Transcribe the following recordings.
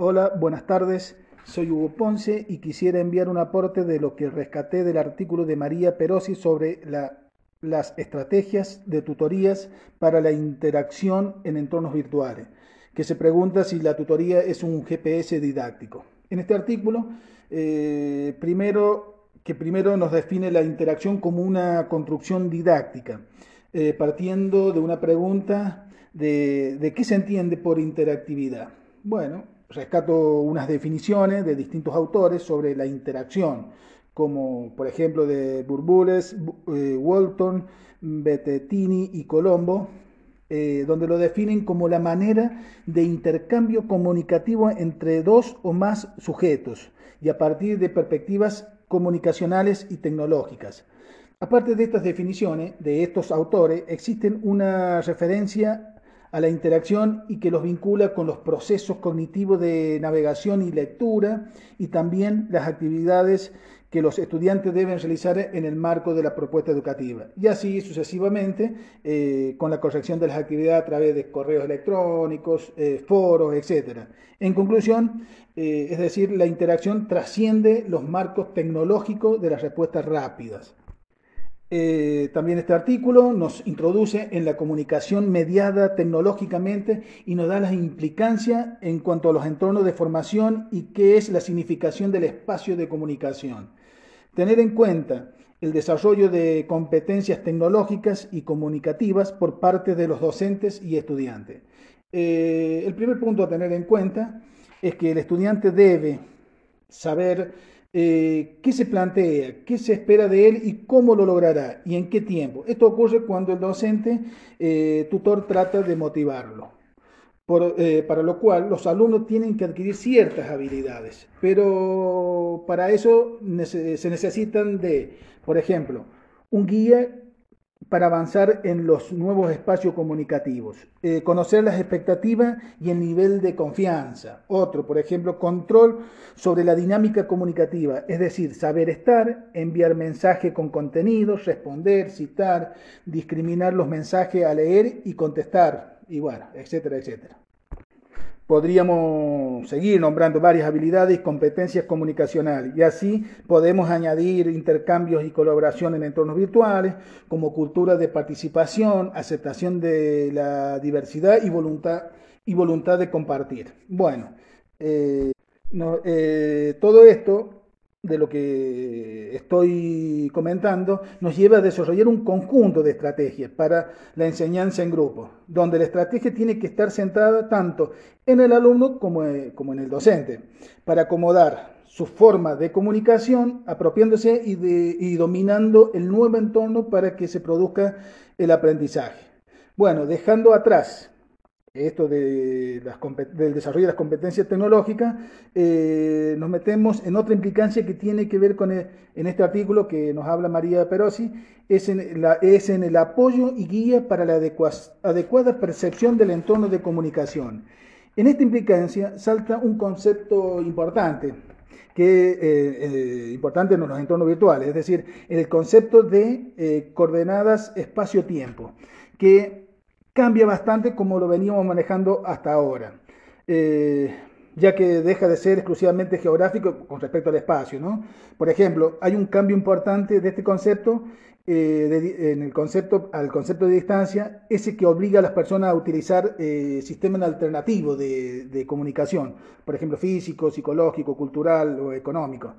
Hola, buenas tardes. Soy Hugo Ponce y quisiera enviar un aporte de lo que rescaté del artículo de María Perosi sobre las estrategias de tutorías para la interacción en entornos virtuales, que se pregunta si la tutoría es un GPS didáctico. En este artículo, eh, primero, que primero nos define la interacción como una construcción didáctica, eh, partiendo de una pregunta de, de qué se entiende por interactividad. Bueno, rescato unas definiciones de distintos autores sobre la interacción, como por ejemplo de Burbules, eh, Walton, Bettetini y Colombo, eh, donde lo definen como la manera de intercambio comunicativo entre dos o más sujetos y a partir de perspectivas comunicacionales y tecnológicas. Aparte de estas definiciones de estos autores, existen una referencia a la interacción y que los vincula con los procesos cognitivos de navegación y lectura y también las actividades que los estudiantes deben realizar en el marco de la propuesta educativa. Y así sucesivamente eh, con la corrección de las actividades a través de correos electrónicos, eh, foros, etc. En conclusión, eh, es decir, la interacción trasciende los marcos tecnológicos de las respuestas rápidas. Eh, también este artículo nos introduce en la comunicación mediada tecnológicamente y nos da las implicancias en cuanto a los entornos de formación y qué es la significación del espacio de comunicación. Tener en cuenta el desarrollo de competencias tecnológicas y comunicativas por parte de los docentes y estudiantes. Eh, el primer punto a tener en cuenta es que el estudiante debe saber eh, qué se plantea, qué se espera de él y cómo lo logrará y en qué tiempo. Esto ocurre cuando el docente eh, tutor trata de motivarlo. Eh, para lo cual los alumnos tienen que adquirir ciertas habilidades, pero para eso se necesitan de, por ejemplo, un guía para avanzar en los nuevos espacios comunicativos. Eh, conocer las expectativas y el nivel de confianza. Otro, por ejemplo, control sobre la dinámica comunicativa, es decir, saber estar, enviar mensaje con contenidos, responder, citar, discriminar los mensajes a leer y contestar, y etcétera, etcétera. Podríamos seguir nombrando varias habilidades y competencias comunicacionales y así podemos añadir intercambios y colaboración en entornos virtuales como cultura de participación, aceptación de la diversidad y voluntad, y voluntad de compartir. Bueno, eh, eh, todo esto de lo que estoy comentando nos lleva a desarrollar un conjunto de estrategias para la enseñanza en grupo, donde la estrategia tiene que estar centrada tanto en el alumno como, eh, en el docente, para acomodar su forma de comunicación, apropiándose y, y dominando el nuevo entorno para que se produzca el aprendizaje. Bueno, dejando atrás esto de del desarrollo de las competencias tecnológicas, eh, nos metemos en otra implicancia que tiene que ver con en este artículo que nos habla María Perosi, es en, la, es en el apoyo y guía para la adecuada percepción del entorno de comunicación. En esta implicancia salta un concepto importante, que eh, eh, importante en los entornos virtuales, es decir, el concepto de coordenadas espacio-tiempo, que cambia bastante como lo veníamos manejando hasta ahora, eh, ya que deja de ser exclusivamente geográfico con respecto al espacio. ¿no? Por ejemplo, hay un cambio importante de este concepto, eh, en el concepto, al concepto de distancia, ese que obliga a las personas a utilizar eh, sistemas alternativos de, de comunicación, por ejemplo, físico, psicológico, cultural o económico.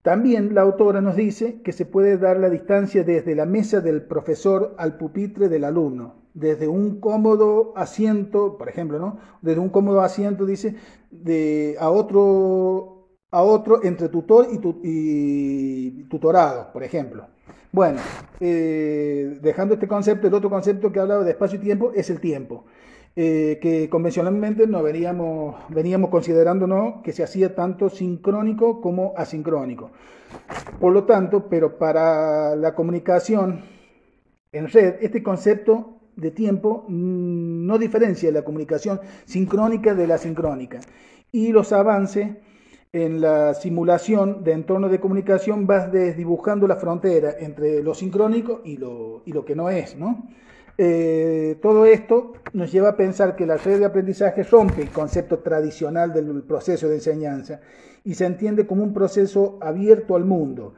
También la autora nos dice que se puede dar la distancia desde la mesa del profesor al pupitre del alumno, desde un cómodo asiento, por ejemplo, ¿no? Desde un cómodo asiento, dice, de, a, otro, a otro entre tutor y, tutorado, por ejemplo. Bueno, eh, dejando este concepto, el otro concepto que hablaba de espacio y tiempo es el tiempo. Eh, que convencionalmente no veníamos, veníamos considerando que se hacía tanto sincrónico como asincrónico. Por lo tanto, pero para la comunicación en red, este concepto de tiempo mm, no diferencia la comunicación sincrónica de la sincrónica. Y los avances en la simulación de entorno de comunicación vas desdibujando la frontera entre lo sincrónico y lo, y lo que no es. ¿no? Eh, todo esto nos lleva a pensar que la red de aprendizaje rompe el concepto tradicional del proceso de enseñanza y se entiende como un proceso abierto al mundo.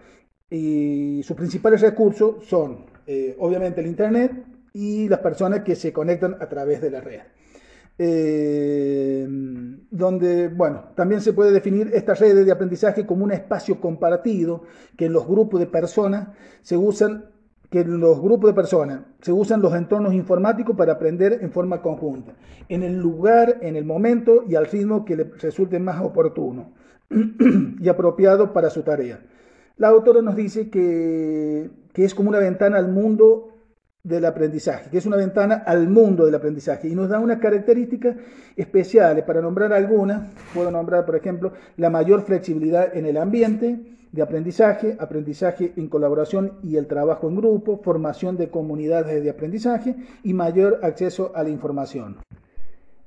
Y sus principales recursos son, eh, obviamente, el Internet y las personas que se conectan a través de la red. Eh, donde, bueno, también se puede definir estas redes de aprendizaje como un espacio compartido que en los grupos de personas se usan que los grupos de personas se usan los entornos informáticos para aprender en forma conjunta, en el lugar, en el momento y al ritmo que le resulte más oportuno y apropiado para su tarea. La autora nos dice que, que es como una ventana al mundo del aprendizaje, que es una ventana al mundo del aprendizaje y nos da unas características especiales. Para nombrar algunas, puedo nombrar, por ejemplo, la mayor flexibilidad en el ambiente de aprendizaje, aprendizaje en colaboración y el trabajo en grupo, formación de comunidades de aprendizaje y mayor acceso a la información.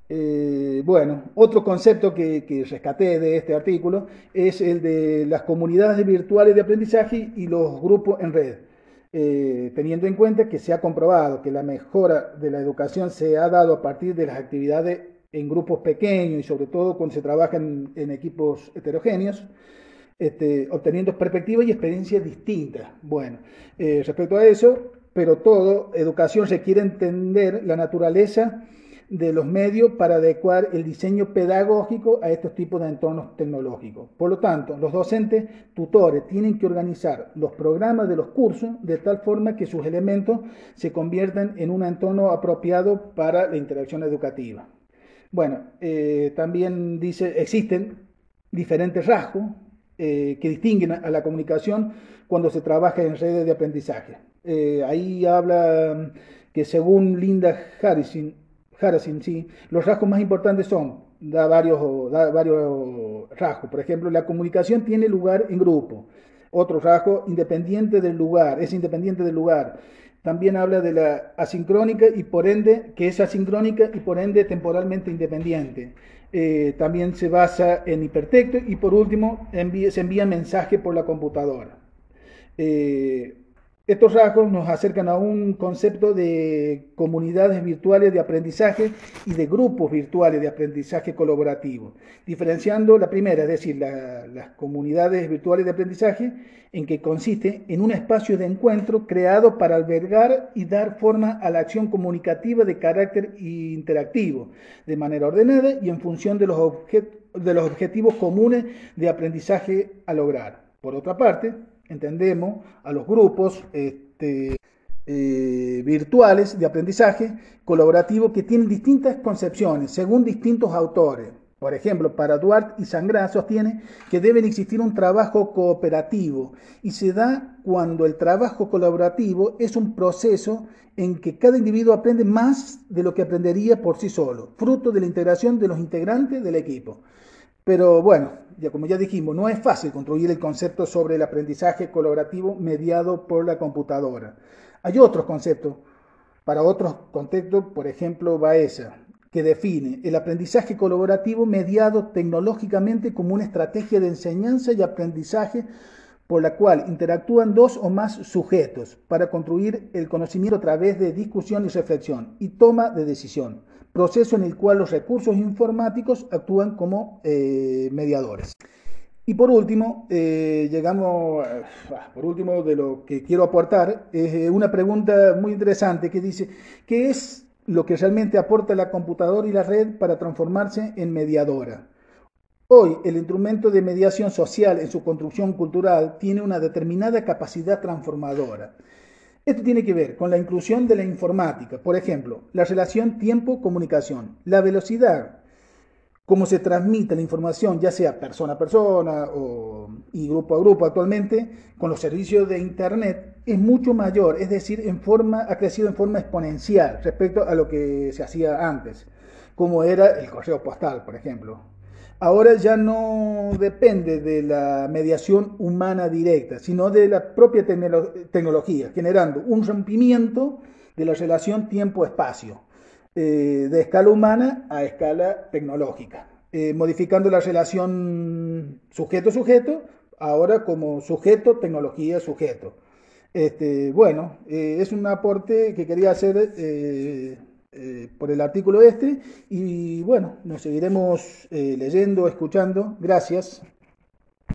Eh, bueno, otro concepto que, que, rescaté de este artículo es el de las comunidades virtuales de aprendizaje y los grupos en red. Eh, teniendo en cuenta que se ha comprobado que la mejora de la educación se ha dado a partir de las actividades en grupos pequeños y sobre todo cuando se trabaja en, equipos heterogéneos, este, obteniendo perspectivas y experiencias distintas. Bueno, eh, respecto a eso, pero todo, educación requiere entender la naturaleza de los medios para adecuar el diseño pedagógico a estos tipos de entornos tecnológicos. Por lo tanto, los docentes tutores tienen que organizar los programas de los cursos de tal forma que sus elementos se conviertan en un entorno apropiado para la interacción educativa. Bueno, eh, también dice, existen diferentes rasgos eh, que distinguen a la comunicación cuando se trabaja en redes de aprendizaje. Eh, ahí habla que según Linda Harrison, Harasin, sí. Los rasgos más importantes son, da varios, da varios rasgos. Por ejemplo, la comunicación tiene lugar en grupo. Otro rasgo, independiente del lugar, es independiente del lugar. También habla de la asincrónica y por ende, que es asincrónica y por ende temporalmente independiente. Eh, también se basa en hipertexto y por último se envía mensaje por la computadora. Eh, estos rasgos nos acercan a un concepto de comunidades virtuales de aprendizaje y de grupos virtuales de aprendizaje colaborativo, diferenciando la primera, es decir, las comunidades virtuales de aprendizaje, en que consiste en un espacio de encuentro creado para albergar y dar forma a la acción comunicativa de carácter interactivo, de manera ordenada y en función de los, objetivos comunes de aprendizaje a lograr. Por otra parte, entendemos a los grupos este, eh, virtuales de aprendizaje colaborativo que tienen distintas concepciones según distintos autores. Por ejemplo, para Duarte y Sangrá sostiene que debe existir un trabajo cooperativo y se da cuando el trabajo colaborativo es un proceso en que cada individuo aprende más de lo que aprendería por sí solo, fruto de la integración de los integrantes del equipo. Pero bueno, ya como ya dijimos, no es fácil construir el concepto sobre el aprendizaje colaborativo mediado por la computadora. Hay otros conceptos para otros contextos, por ejemplo, Baeza, que define el aprendizaje colaborativo mediado tecnológicamente como una estrategia de enseñanza y aprendizaje por la cual interactúan dos o más sujetos para construir el conocimiento a través de discusión y reflexión y toma de decisión proceso en el cual los recursos informáticos actúan como eh, mediadores. Y por último, eh, llegamos, ah, por último de lo que quiero aportar, eh, una pregunta muy interesante que dice, ¿qué es lo que realmente aporta la computadora y la red para transformarse en mediadora? Hoy, el instrumento de mediación social en su construcción cultural tiene una determinada capacidad transformadora. Esto tiene que ver con la inclusión de la informática, por ejemplo, la relación tiempo-comunicación, la velocidad, cómo se transmite la información, ya sea persona a persona o, y grupo a grupo actualmente, con los servicios de Internet, es mucho mayor, es decir, en forma, ha crecido en forma exponencial respecto a lo que se hacía antes, como era el correo postal, por ejemplo ahora ya no depende de la mediación humana directa, sino de la propia tecnología, generando un rompimiento de la relación tiempo-espacio, eh, de escala humana a escala tecnológica, eh, modificando la relación sujeto-sujeto, ahora como sujeto-tecnología-sujeto. Este, bueno, eh, es un aporte que quería hacer eh, eh, por el artículo este y bueno, nos seguiremos leyendo, escuchando. Gracias.